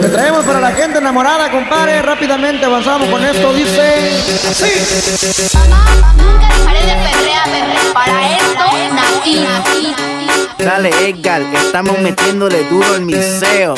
Te traemos para la gente enamorada, compadre. Rápidamente avanzamos con esto. Dice así. Mamá, nunca dejaré de perrear, perrear. Para esto nací. Dale Edgar, que estamos metiéndole duro al miseo.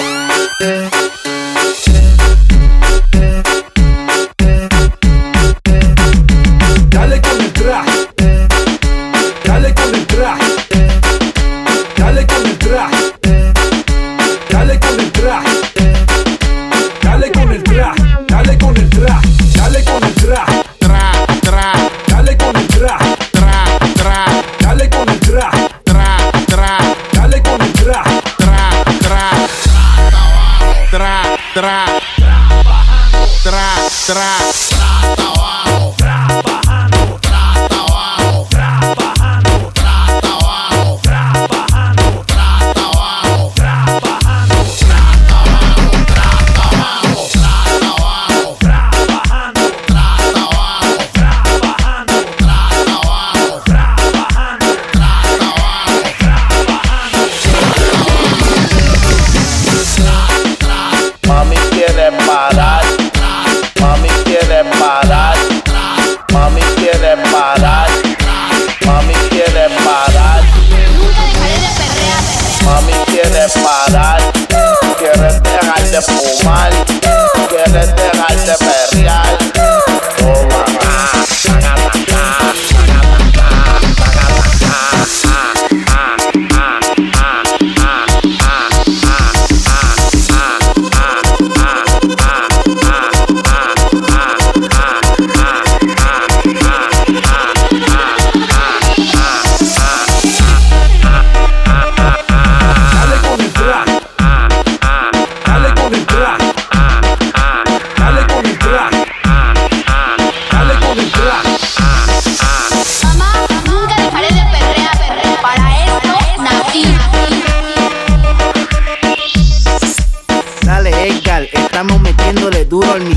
Tra, tra. Mami quiere parar, quiere dejar de fumar, quiere dejar de perrear. Duro miseo.